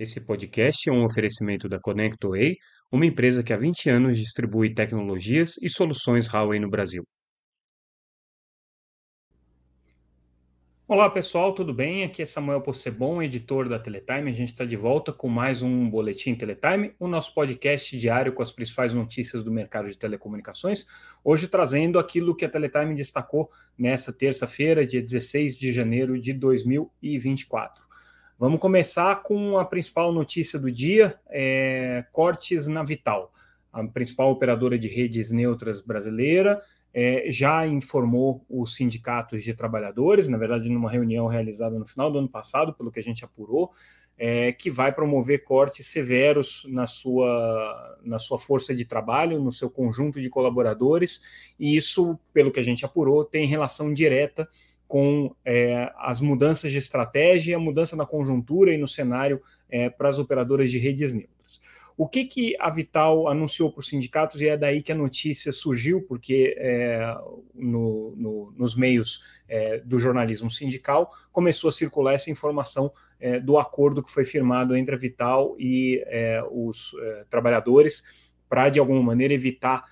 Esse podcast é um oferecimento da ConnectWay, uma empresa que há 20 anos distribui tecnologias e soluções Huawei no Brasil. Olá pessoal, tudo bem? Aqui é Samuel Possebon, editor da Teletime. A gente está de volta com mais um Boletim Teletime, o nosso podcast diário com as principais notícias do mercado de telecomunicações. Hoje trazendo aquilo que a Teletime destacou nessa terça-feira, dia 16 de janeiro de 2024. Vamos começar com a principal notícia do dia: é, cortes na Vital. A principal operadora de redes neutras brasileira é, já informou os sindicatos de trabalhadores, na verdade, numa reunião realizada no final do ano passado, pelo que a gente apurou, é, que vai promover cortes severos na sua, na sua força de trabalho, no seu conjunto de colaboradores, e isso, pelo que a gente apurou, tem relação direta com é, as mudanças de estratégia, a mudança na conjuntura e no cenário é, para as operadoras de redes neutras. O que, que a Vital anunciou para os sindicatos, e é daí que a notícia surgiu, porque é, no, no, nos meios é, do jornalismo sindical começou a circular essa informação é, do acordo que foi firmado entre a Vital e é, os é, trabalhadores, para, de alguma maneira, evitar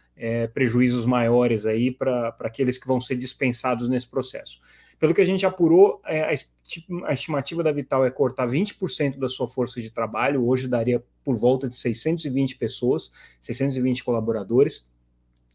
prejuízos maiores aí para aqueles que vão ser dispensados nesse processo. Pelo que a gente apurou, é, a estimativa da Vital é cortar 20% da sua força de trabalho, hoje daria por volta de 620 pessoas, 620 colaboradores.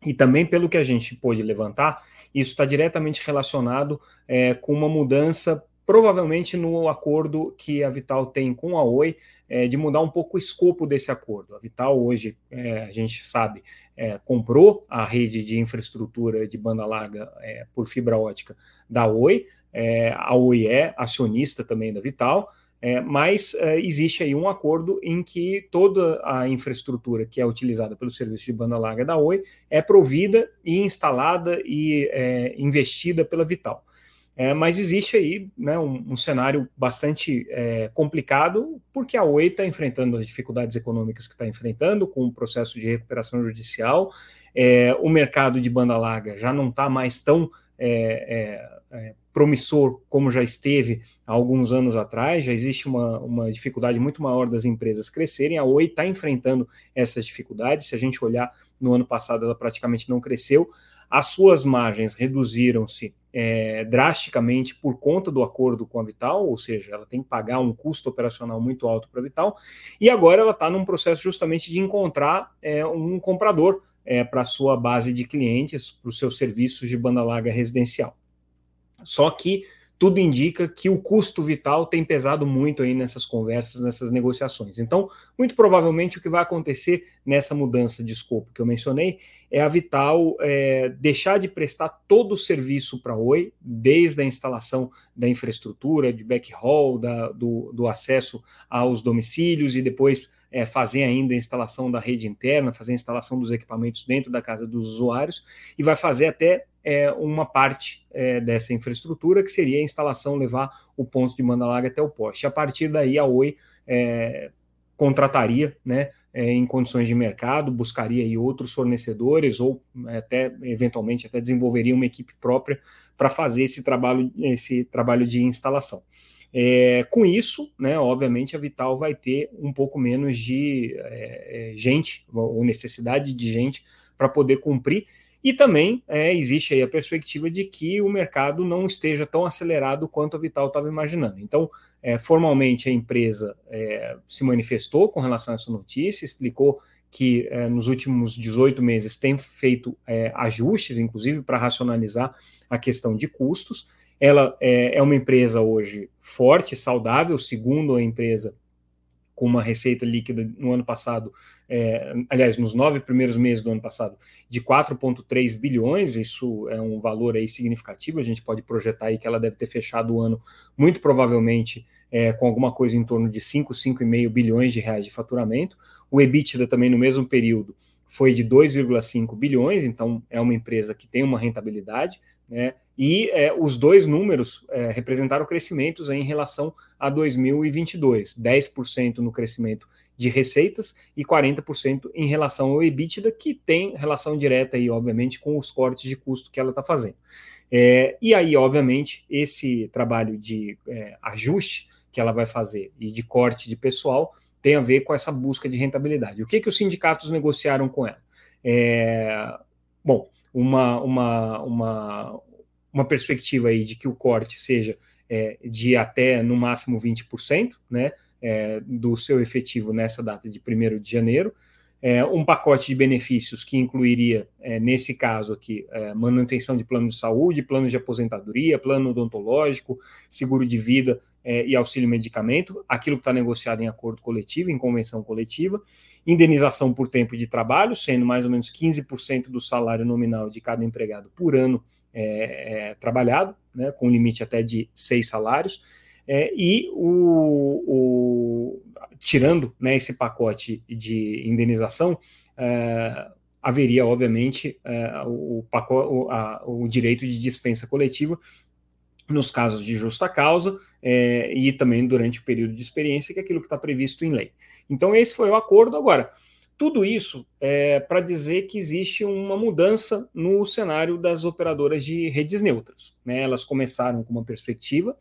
E também, pelo que a gente pôde levantar, isso está diretamente relacionado é, com uma mudança provavelmente no acordo que a Vital tem com a Oi, é, de mudar um pouco o escopo desse acordo. A Vital hoje, é, a gente sabe, é, comprou a rede de infraestrutura de banda larga é, por fibra ótica da Oi, é, a Oi é acionista também da Vital, é, mas existe aí um acordo em que toda a infraestrutura que é utilizada pelo serviço de banda larga da Oi é provida e instalada e investida pela Vital. É, mas existe aí né, um, um, cenário bastante é, complicado, porque a Oi está enfrentando as dificuldades econômicas que está enfrentando, com o processo de recuperação judicial. É, o mercado de banda larga já não está mais tão é, é, é, promissor como já esteve há alguns anos atrás, já existe uma, uma dificuldade muito maior das empresas crescerem. A Oi está enfrentando essas dificuldades. Se a gente olhar no ano passado, ela praticamente não cresceu. As suas margens reduziram-se é, drasticamente por conta do acordo com a Vital, ou seja, ela tem que pagar um custo operacional muito alto para a Vital, e agora ela está num processo justamente de encontrar é, um comprador é, para a sua base de clientes, para os seus serviços de banda larga residencial. Só que tudo indica que o custo vital tem pesado muito aí nessas conversas, nessas negociações. Então, muito provavelmente o que vai acontecer nessa mudança de escopo que eu mencionei é a Vital é, deixar de prestar todo o serviço para a Oi, desde a instalação da infraestrutura, de backhaul, da, do, do acesso aos domicílios e depois é, fazer ainda a instalação da rede interna, fazer a instalação dos equipamentos dentro da casa dos usuários, e vai fazer até é, uma parte é, dessa infraestrutura, que seria a instalação, levar o ponto de banda larga até o poste. A partir daí, a Oi é, contrataria, né, é, em condições de mercado, buscaria aí outros fornecedores ou até eventualmente até desenvolveria uma equipe própria para fazer esse trabalho, esse trabalho de instalação. É, com isso, né, obviamente, a Vital vai ter um pouco menos de é, é gente, ou necessidade de gente, para poder cumprir. E também é, existe aí a perspectiva de que o mercado não esteja tão acelerado quanto a Vital estava imaginando. Então, é, formalmente, a empresa é, se manifestou com relação a essa notícia, explicou que nos últimos 18 meses tem feito ajustes, inclusive para racionalizar a questão de custos. Ela é, é uma empresa hoje forte, saudável, segundo a empresa com uma receita líquida no ano passado, é, aliás, nos nove primeiros meses do ano passado, de 4,3 bilhões, isso é um valor aí significativo, a gente pode projetar aí que ela deve ter fechado o ano, muito provavelmente, é, com alguma coisa em torno de 5, 5,5 bilhões de reais de faturamento, o EBITDA também no mesmo período foi de 2,5 bilhões, então é uma empresa que tem uma rentabilidade, né? E é, os dois números é, representaram crescimentos em relação a 2022, 10% no crescimento de receitas e 40% em relação ao EBITDA, que tem relação direta aí, obviamente, com os cortes de custo que ela está fazendo. É, e aí, obviamente, esse trabalho de é, ajuste que ela vai fazer e de corte de pessoal tem a ver com essa busca de rentabilidade. O que, que os sindicatos negociaram com ela? É, bom, uma, uma, uma, uma perspectiva aí de que o corte seja é, de até no máximo 20%, né? É, do seu efetivo nessa data de 1 de janeiro, é, um pacote de benefícios que incluiria, é, nesse caso aqui, é, manutenção de plano de saúde, plano de aposentadoria, plano odontológico, seguro de vida é, e auxílio medicamento, aquilo que está negociado em acordo coletivo, em convenção coletiva, indenização por tempo de trabalho, sendo mais ou menos 15% do salário nominal de cada empregado por ano é, é, trabalhado, né, com limite até de seis salários, e o, o tirando né, esse pacote de indenização, é, haveria, obviamente, é, o, pacote, a, o, direito de dispensa coletiva nos casos de justa causa é, e também durante o período de experiência, que é aquilo que está previsto em lei. Então, esse foi o acordo. Agora, tudo isso é para dizer que existe uma mudança no cenário das operadoras de redes neutras. Né? Elas começaram com uma perspectiva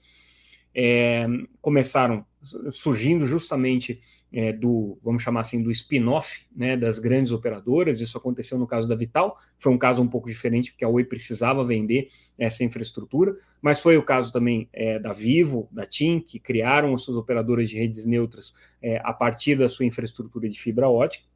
é, começaram surgindo justamente é, do, vamos chamar assim, do spin-off né, das grandes operadoras. Isso aconteceu no caso da Vital, foi um caso um pouco diferente, porque a Oi precisava vender essa infraestrutura, mas foi o caso também é, da Vivo, da TIM, que criaram as suas operadoras de redes neutras é, a partir da sua infraestrutura de fibra ótica,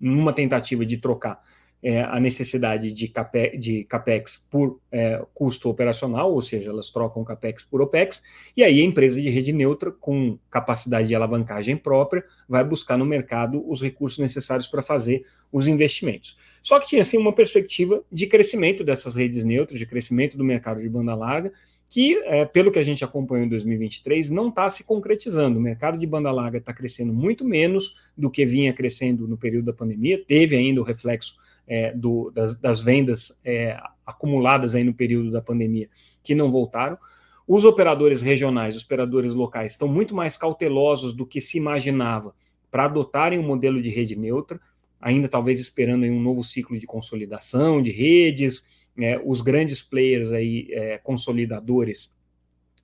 numa tentativa de trocar é, a necessidade de, cape, de capex por é, custo operacional, ou seja, elas trocam capex por opex, e aí a empresa de rede neutra, com capacidade de alavancagem própria, vai buscar no mercado os recursos necessários para fazer os investimentos. Só que tinha assim uma perspectiva de crescimento dessas redes neutras, de crescimento do mercado de banda larga, que, é, pelo que a gente acompanhou em 2023, não está se concretizando. O mercado de banda larga está crescendo muito menos do que vinha crescendo no período da pandemia, teve ainda o reflexo é, do, das, das, vendas é, acumuladas aí no período da pandemia que não voltaram. Os operadores regionais, os operadores locais, estão muito mais cautelosos do que se imaginava para adotarem um modelo de rede neutra, ainda talvez esperando um novo ciclo de consolidação de redes, é, os grandes players aí, é, consolidadores,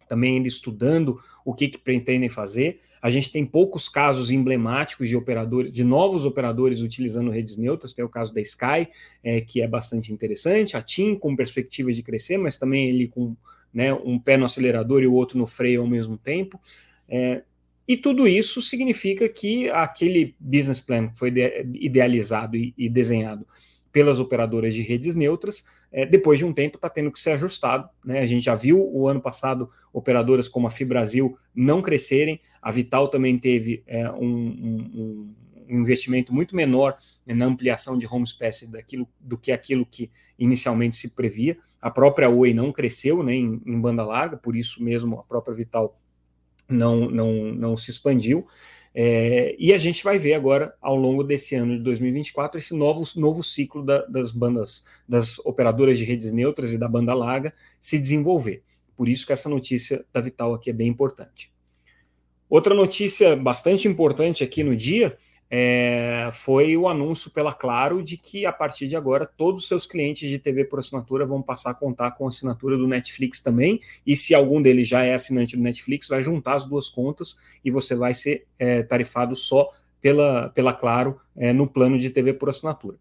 também ainda estudando o que, que pretendem fazer. A gente tem poucos casos emblemáticos de operadores, de novos operadores utilizando redes neutras. Tem o caso da Sky, é, que é bastante interessante, a TIM com perspectiva de crescer, mas também ele com né, um pé no acelerador e o outro no freio ao mesmo tempo. É, e tudo isso significa que aquele business plan que foi idealizado e, e desenhado pelas operadoras de redes neutras, é, depois de um tempo está tendo que ser ajustado. Né? A gente já viu o ano passado operadoras como a Fibrasil não crescerem, a Vital também teve é, um, um, um, investimento muito menor né, na ampliação de home space daquilo, do que aquilo que inicialmente se previa. A própria Oi não cresceu né, em, em banda larga, por isso mesmo a própria Vital não, não, não se expandiu. É, e a gente vai ver agora, ao longo desse ano de 2024, esse novo, novo ciclo da, das bandas, das operadoras de redes neutras e da banda larga se desenvolver. Por isso que essa notícia da Vital aqui é bem importante. Outra notícia bastante importante aqui no dia é, foi o anúncio pela Claro de que a partir de agora todos os seus clientes de TV por assinatura vão passar a contar com a assinatura do Netflix também. E se algum deles já é assinante do Netflix, vai juntar as duas contas e você vai ser é, tarifado só pela, pela Claro é, no plano de TV por assinatura.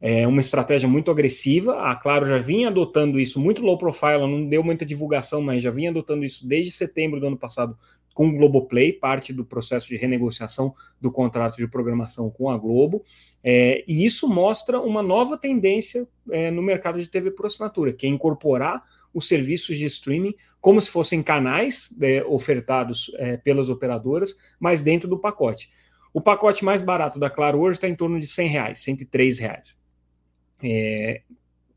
É uma estratégia muito agressiva. A Claro já vinha adotando isso muito low profile, não deu muita divulgação, mas já vinha adotando isso desde setembro do ano passado com o Globoplay, parte do processo de renegociação do contrato de programação com a Globo, é, e isso mostra uma nova tendência é, no mercado de TV por assinatura, que é incorporar os serviços de streaming como se fossem canais é, ofertados é, pelas operadoras, mas dentro do pacote. O pacote mais barato da Claro hoje está em torno de 100 reais, 103 reais. É,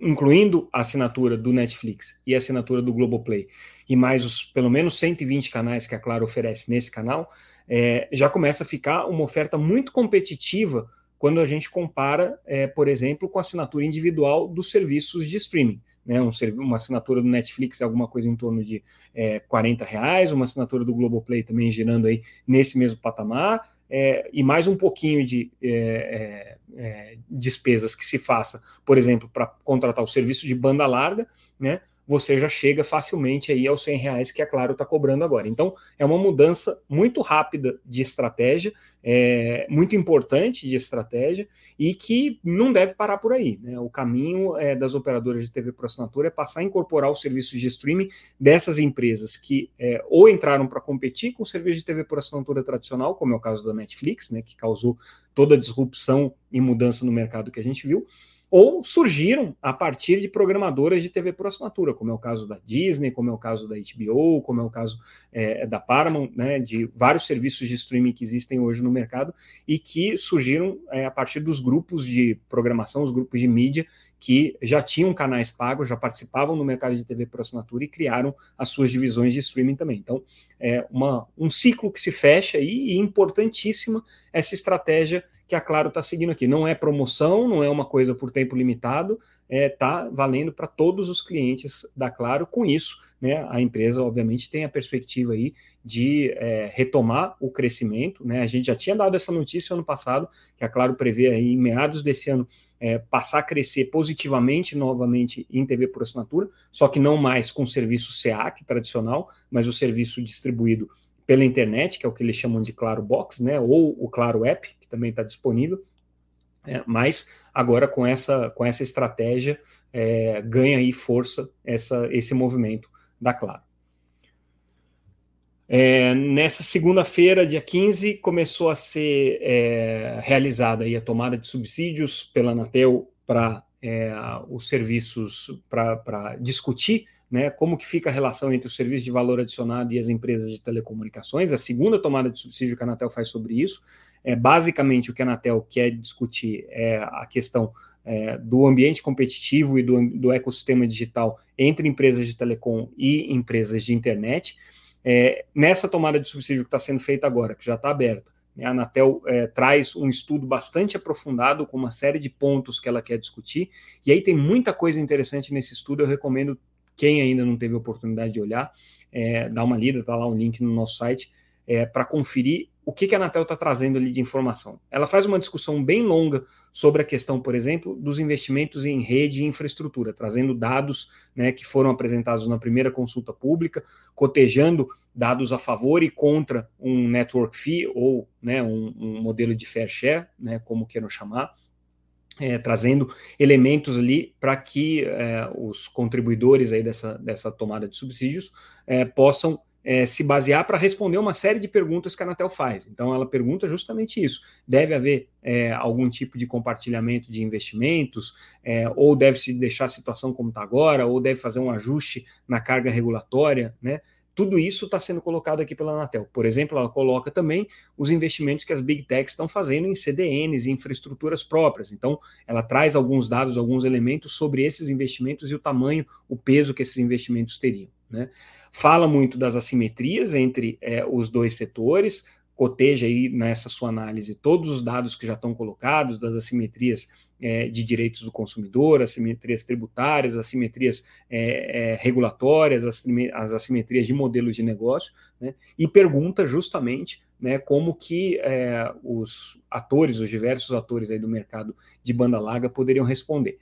incluindo a assinatura do Netflix e a assinatura do Globoplay, e mais os pelo menos 120 canais que a Claro oferece nesse canal, é, já começa a ficar uma oferta muito competitiva quando a gente compara, é, por exemplo, com a assinatura individual dos serviços de streaming. Né, um, uma assinatura do Netflix é alguma coisa em torno de é, 40 reais, uma assinatura do Globoplay também girando aí nesse mesmo patamar, é, e mais um pouquinho de é, é, é despesas que se faça, por exemplo, para contratar o serviço de banda larga, né? Você já chega facilmente aí aos 100 reais que a Claro está cobrando agora. Então, é uma mudança muito rápida de estratégia, é, muito importante de estratégia e que não deve parar por aí. Né? O caminho é, das operadoras de TV por assinatura é passar a incorporar os serviços de streaming dessas empresas que é, ou entraram para competir com o serviço de TV por assinatura tradicional, como é o caso da Netflix, né, que causou toda a disrupção e mudança no mercado que a gente viu, ou surgiram a partir de programadoras de TV por assinatura, como é o caso da Disney, como é o caso da HBO, como é o caso é, da Paramount, né, de vários serviços de streaming que existem hoje no mercado e que surgiram é, a partir dos grupos de programação, os grupos de mídia que já tinham canais pagos, já participavam no mercado de TV por assinatura e criaram as suas divisões de streaming também. Então, é uma, um ciclo que se fecha aí, e importantíssima essa estratégia que a Claro está seguindo aqui. Não é promoção, não é uma coisa por tempo limitado, está é, tá valendo para todos os clientes da Claro. Com isso, né, a empresa, obviamente, tem a perspectiva aí de é, retomar o crescimento. Né? A gente já tinha dado essa notícia ano passado, que a Claro prevê aí, em meados desse ano, é, passar a crescer positivamente novamente em TV por assinatura, só que não mais com o serviço SEAC tradicional, mas o serviço distribuído pela internet, que é o que eles chamam de Claro Box, né, ou o Claro App, que também está disponível, é, mas agora com essa, com essa estratégia é, ganha aí força essa, esse movimento da Claro. É, nessa segunda-feira, dia 15, começou a ser é, realizada aí a tomada de subsídios pela Anatel para é, os serviços, para discutir né, como que fica a relação entre o serviço de valor adicionado e as empresas de telecomunicações. A segunda tomada de subsídio que a Anatel faz sobre isso. É, basicamente, o que a Anatel quer discutir é a questão é, do ambiente competitivo e do, do, ecossistema digital entre empresas de telecom e empresas de internet. É, nessa tomada de subsídio que está sendo feita agora, que já está aberta, né, a Anatel é, traz um estudo bastante aprofundado com uma série de pontos que ela quer discutir, e aí tem muita coisa interessante nesse estudo, eu recomendo quem ainda não teve oportunidade de olhar, é, dá uma lida, está lá um link no nosso site, é, para conferir o que, que a Anatel está trazendo ali de informação. Ela faz uma discussão bem longa sobre a questão, por exemplo, dos investimentos em rede e infraestrutura, trazendo dados né, que foram apresentados na primeira consulta pública, cotejando dados a favor e contra um network fee ou né, um, um modelo de fair share, né, como queiram chamar, é, trazendo elementos ali para que é, os contribuidores aí dessa, dessa tomada de subsídios é, possam é, se basear para responder uma série de perguntas que a Anatel faz. Então, ela pergunta justamente isso: deve haver é, algum tipo de compartilhamento de investimentos, é, ou deve se deixar a situação como está agora, ou deve fazer um ajuste na carga regulatória, né? Tudo isso está sendo colocado aqui pela Anatel. Por exemplo, ela coloca também os investimentos que as Big Techs estão fazendo em CDNs e infraestruturas próprias. Então, ela traz alguns dados, alguns elementos sobre esses investimentos e o tamanho, o peso que esses investimentos teriam. Né? Fala muito das assimetrias entre é, os dois setores, coteja aí nessa sua análise todos os dados que já estão colocados, das assimetrias é, de direitos do consumidor, assimetrias tributárias, assimetrias é, é, regulatórias, as assimetrias de modelos de negócio, né, e pergunta justamente né, como que é, os atores, os diversos atores aí do mercado de banda larga poderiam responder.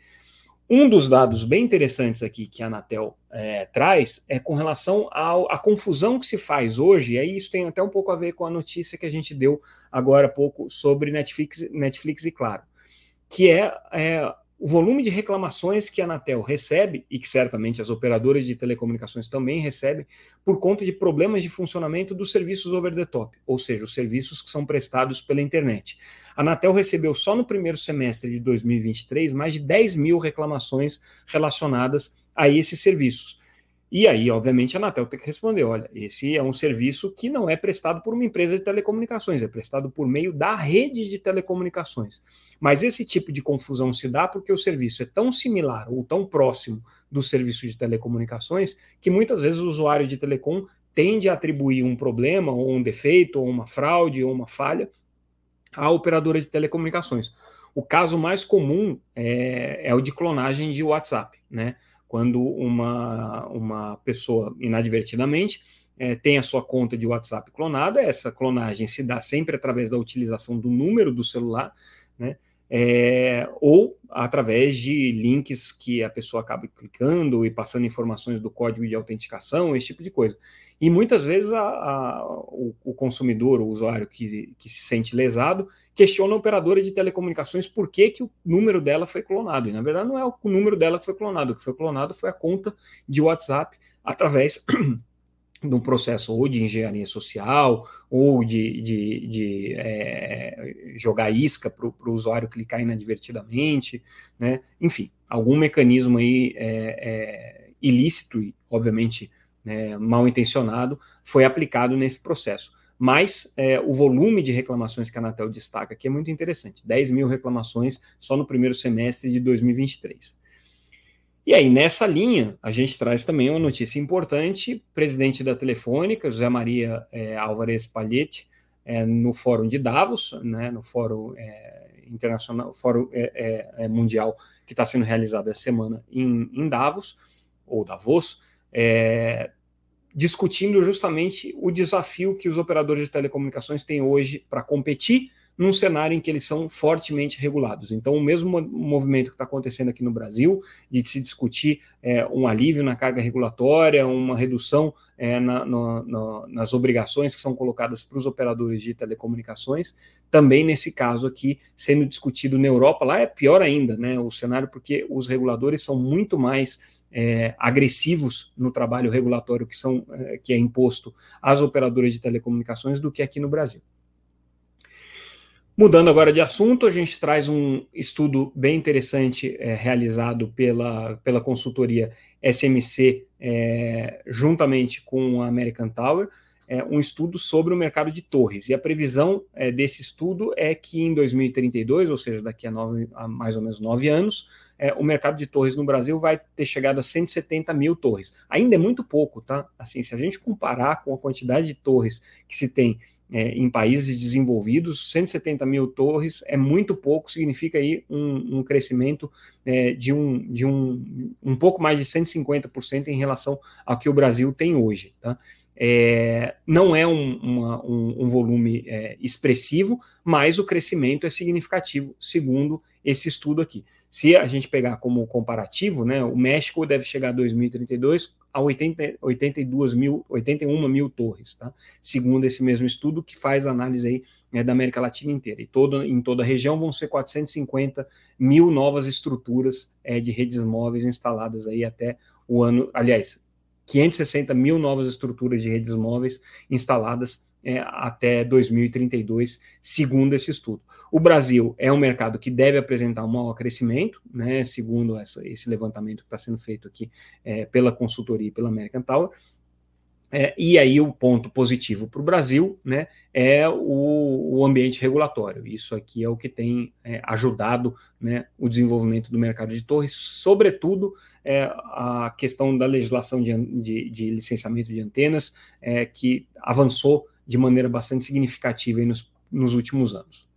Um dos dados bem interessantes aqui que a Anatel é, traz é com relação à confusão que se faz hoje, e aí isso tem até um pouco a ver com a notícia que a gente deu agora há pouco sobre Netflix, Netflix e Claro, que é, é o volume de reclamações que a Anatel recebe, e que certamente as operadoras de telecomunicações também recebem, por conta de problemas de funcionamento dos serviços over the top, ou seja, os serviços que são prestados pela internet. A Anatel recebeu só no primeiro semestre de 2023 mais de 10 mil reclamações relacionadas a esses serviços. E aí, obviamente, a Anatel tem que responder: olha, esse é um serviço que não é prestado por uma empresa de telecomunicações, é prestado por meio da rede de telecomunicações. Mas esse tipo de confusão se dá porque o serviço é tão similar ou tão próximo do serviço de telecomunicações que muitas vezes o usuário de telecom tende a atribuir um problema, ou um defeito, ou uma fraude, ou uma falha à operadora de telecomunicações. O caso mais comum é, é o de clonagem de WhatsApp, né? Quando uma, uma pessoa inadvertidamente é, tem a sua conta de WhatsApp clonada, essa clonagem se dá sempre através da utilização do número do celular, né? é, ou através de links que a pessoa acaba clicando e passando informações do código de autenticação, esse tipo de coisa. E muitas vezes a, a, o, o, consumidor, o usuário que, que se sente lesado, questiona a operadora de telecomunicações por que, que o número dela foi clonado. E na verdade não é o número dela que foi clonado, o que foi clonado foi a conta de WhatsApp através de um processo ou de engenharia social ou de, de, de é, jogar isca para o usuário clicar inadvertidamente, né? enfim, algum mecanismo aí é, é, ilícito e, obviamente, né, mal intencionado foi aplicado nesse processo. Mas é, o volume de reclamações que a Anatel destaca aqui é muito interessante: 10 mil reclamações só no primeiro semestre de 2023. E aí, nessa linha, a gente traz também uma notícia importante: presidente da Telefônica, José Maria é, Álvares Palhete, é, no Fórum de Davos, né, no Fórum é, Internacional, Fórum é, é, é, Mundial, que está sendo realizado essa semana em, em Davos, ou Davos, discutindo justamente o desafio que os operadores de telecomunicações têm hoje para competir num cenário em que eles são fortemente regulados. Então, o mesmo movimento que está acontecendo aqui no Brasil, de se discutir é, um alívio na carga regulatória, uma redução é, na, no, no, nas obrigações que são colocadas para os operadores de telecomunicações, também nesse caso aqui sendo discutido na Europa, lá é pior ainda, né? O cenário, porque os reguladores são muito mais é, agressivos no trabalho regulatório que, são, é, que é imposto às operadoras de telecomunicações do que aqui no Brasil. Mudando agora de assunto, a gente traz um estudo bem interessante é, realizado pela, pela consultoria SMC, é, juntamente com a American Tower, é, um estudo sobre o mercado de torres. E a previsão é, desse estudo é que em 2032, ou seja, daqui a, nove, a mais ou menos nove anos, é, o mercado de torres no Brasil vai ter chegado a 170 mil torres. Ainda é muito pouco, tá? Assim, se a gente comparar com a quantidade de torres que se tem é, em países desenvolvidos, 170 mil torres é muito pouco, significa aí um, um crescimento é, de, um, de um, um pouco mais de 150% em relação ao que o Brasil tem hoje. Tá? É, não é um, uma, um, um volume é, expressivo, mas o crescimento é significativo, segundo esse estudo aqui. Se a gente pegar como comparativo, né, o México deve chegar a 2032 a 80, 82 mil, 81 mil torres, tá? segundo esse mesmo estudo que faz análise aí, né, da América Latina inteira. E todo, em toda a região vão ser 450 mil novas estruturas é, de redes móveis instaladas aí até o ano, aliás, 560 mil novas estruturas de redes móveis instaladas é, até 2032, segundo esse estudo. O Brasil é um mercado que deve apresentar um maior crescimento, né, segundo essa, esse levantamento que está sendo feito aqui é, pela consultoria e pela American Tower. É, e aí o ponto positivo para o Brasil né, é o, o, ambiente regulatório. Isso aqui é o que tem é, ajudado né, o desenvolvimento do mercado de torres, sobretudo é, a questão da legislação de, de, de licenciamento de antenas, é, que avançou de maneira bastante significativa nos, nos últimos anos.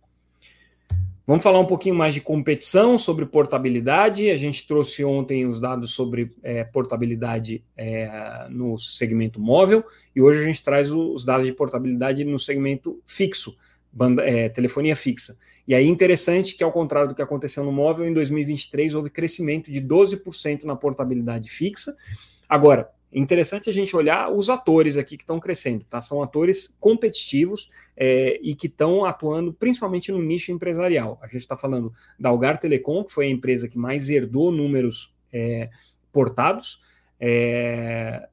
Vamos falar um pouquinho mais de competição, sobre portabilidade. A gente trouxe ontem os dados sobre é, portabilidade é, no segmento móvel e hoje a gente traz os dados de portabilidade no segmento fixo, banda, é, telefonia fixa. E aí interessante que, ao contrário do que aconteceu no móvel, em 2023 houve crescimento de 12% na portabilidade fixa. Agora, interessante a gente olhar os atores aqui que estão crescendo, tá? São atores competitivos é, e que estão atuando principalmente no nicho empresarial. A gente está falando da Algar Telecom, que foi a empresa que mais herdou números é, portados, é,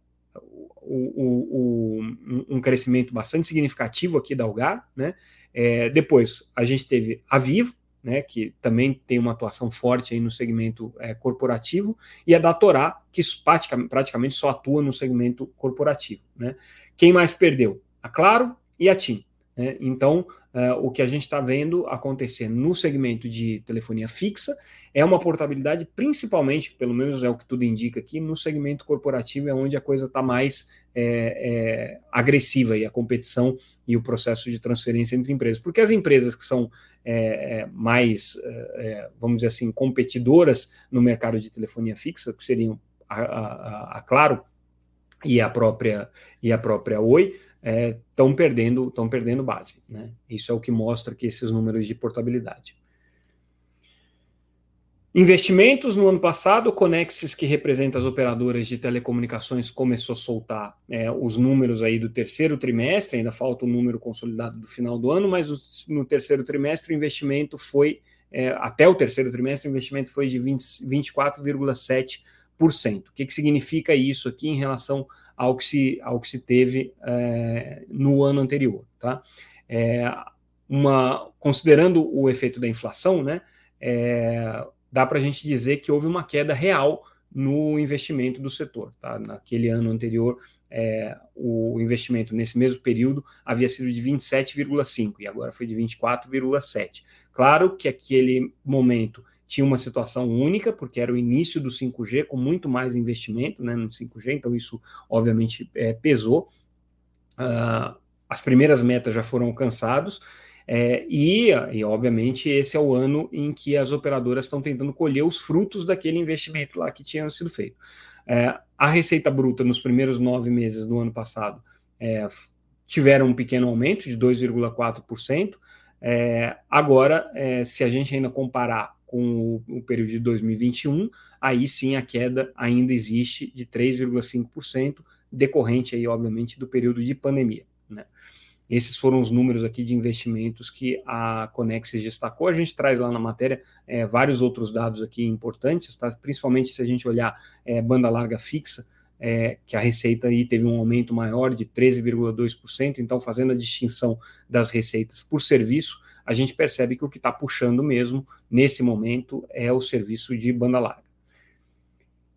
o, o, um crescimento bastante significativo aqui da Algar, né? É, depois a gente teve a Vivo, né, que também tem uma atuação forte aí no segmento é, corporativo, e a da Torá, que praticamente, praticamente só atua no segmento corporativo. Né. Quem mais perdeu? A Claro e a TIM. Né? Então, uh, o que a gente está vendo acontecer no segmento de telefonia fixa é uma portabilidade, principalmente, pelo menos é o que tudo indica aqui, no segmento corporativo é onde a coisa está mais é, é, agressiva e a competição e o processo de transferência entre empresas. Porque as empresas que são é, mais, vamos dizer assim, competidoras no mercado de telefonia fixa, que seriam a, a, a Claro e a própria, e a própria Oi, estão é, perdendo perdendo base. Né? Isso é o que mostra que esses números de portabilidade. Investimentos no ano passado, o Conexis, que representa as operadoras de telecomunicações, começou a soltar é, os números aí do terceiro trimestre, ainda falta o número consolidado do final do ano, mas no terceiro trimestre o investimento foi, é, até o terceiro trimestre, o investimento foi de 24,7%. O que, que significa isso aqui em relação ao que se, ao que se teve é, no ano anterior? Tá? É, uma, considerando o efeito da inflação, né? Dá para a gente dizer que houve uma queda real no investimento do setor. Tá? Naquele ano anterior, é, o investimento nesse mesmo período havia sido de 27,5% e agora foi de 24,7%. Claro que aquele momento tinha uma situação única, porque era o início do 5G, com muito mais investimento né, no 5G, então isso obviamente é, pesou. Uh, as primeiras metas já foram alcançadas, é, e, e, obviamente, esse é o ano em que as operadoras estão tentando colher os frutos daquele investimento lá que tinha sido feito. É, a receita bruta nos primeiros nove meses do ano passado é, tiveram um pequeno aumento de 2,4%. É, agora, é, se a gente ainda comparar com o, o período de 2021, aí sim a queda ainda existe de 3,5%, decorrente aí, obviamente, do período de pandemia. Né? Esses foram os números aqui de investimentos que a Conexis destacou. A gente traz lá na matéria é, vários outros dados aqui importantes, tá? principalmente se a gente olhar é, banda larga fixa, é, que a receita aí teve um aumento maior de 13,2%, então fazendo a distinção das receitas por serviço, a gente percebe que o que está puxando mesmo nesse momento é o serviço de banda larga.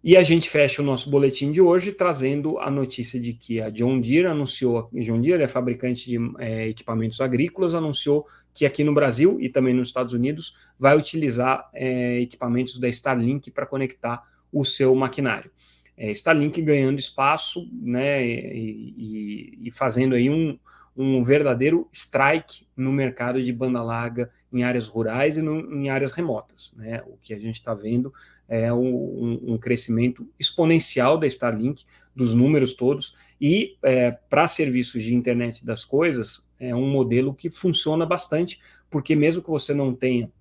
E a gente fecha o nosso boletim de hoje trazendo a notícia de que a John Deere anunciou, a John Deere é fabricante de é, equipamentos agrícolas, anunciou que aqui no Brasil e também nos Estados Unidos vai utilizar é, equipamentos da Starlink para conectar o seu maquinário. É, Starlink ganhando espaço né, e, e, e fazendo aí um, um verdadeiro strike no mercado de banda larga em áreas rurais e no, em áreas remotas. Né? O que a gente está vendo é um, um, crescimento exponencial da Starlink, dos números todos, e é, para serviços de internet das coisas, é um modelo que funciona bastante, porque mesmo que você não tenha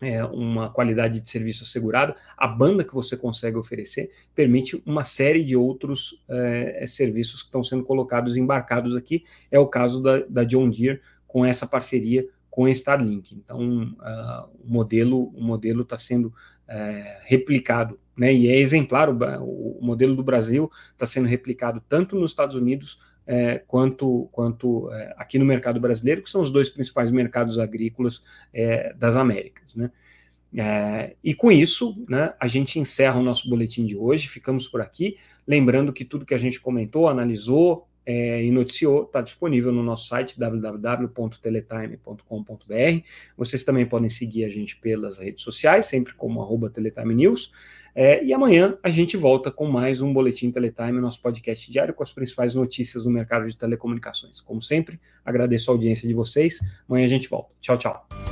é, uma qualidade de serviço assegurada, a banda que você consegue oferecer permite uma série de outros é, serviços que estão sendo colocados, embarcados aqui. É o caso da, da John Deere com essa parceria com Starlink. Então, uh, o modelo o modelo está sendo uh, replicado, né? E é exemplar. O, o modelo do Brasil está sendo replicado tanto nos Estados Unidos é, quanto, quanto é, aqui no mercado brasileiro, que são os dois principais mercados agrícolas das Américas. Né? É, e com isso, né, a gente encerra o nosso boletim de hoje, ficamos por aqui. Lembrando que tudo que a gente comentou, analisou é, e noticiou está disponível no nosso site www.teletime.com.br. Vocês também podem seguir a gente pelas redes sociais, sempre como arroba Teletime News. É, e amanhã a gente volta com mais um Boletim Teletime, nosso podcast diário com as principais notícias do mercado de telecomunicações. Como sempre, agradeço a audiência de vocês. Amanhã a gente volta. Tchau, tchau.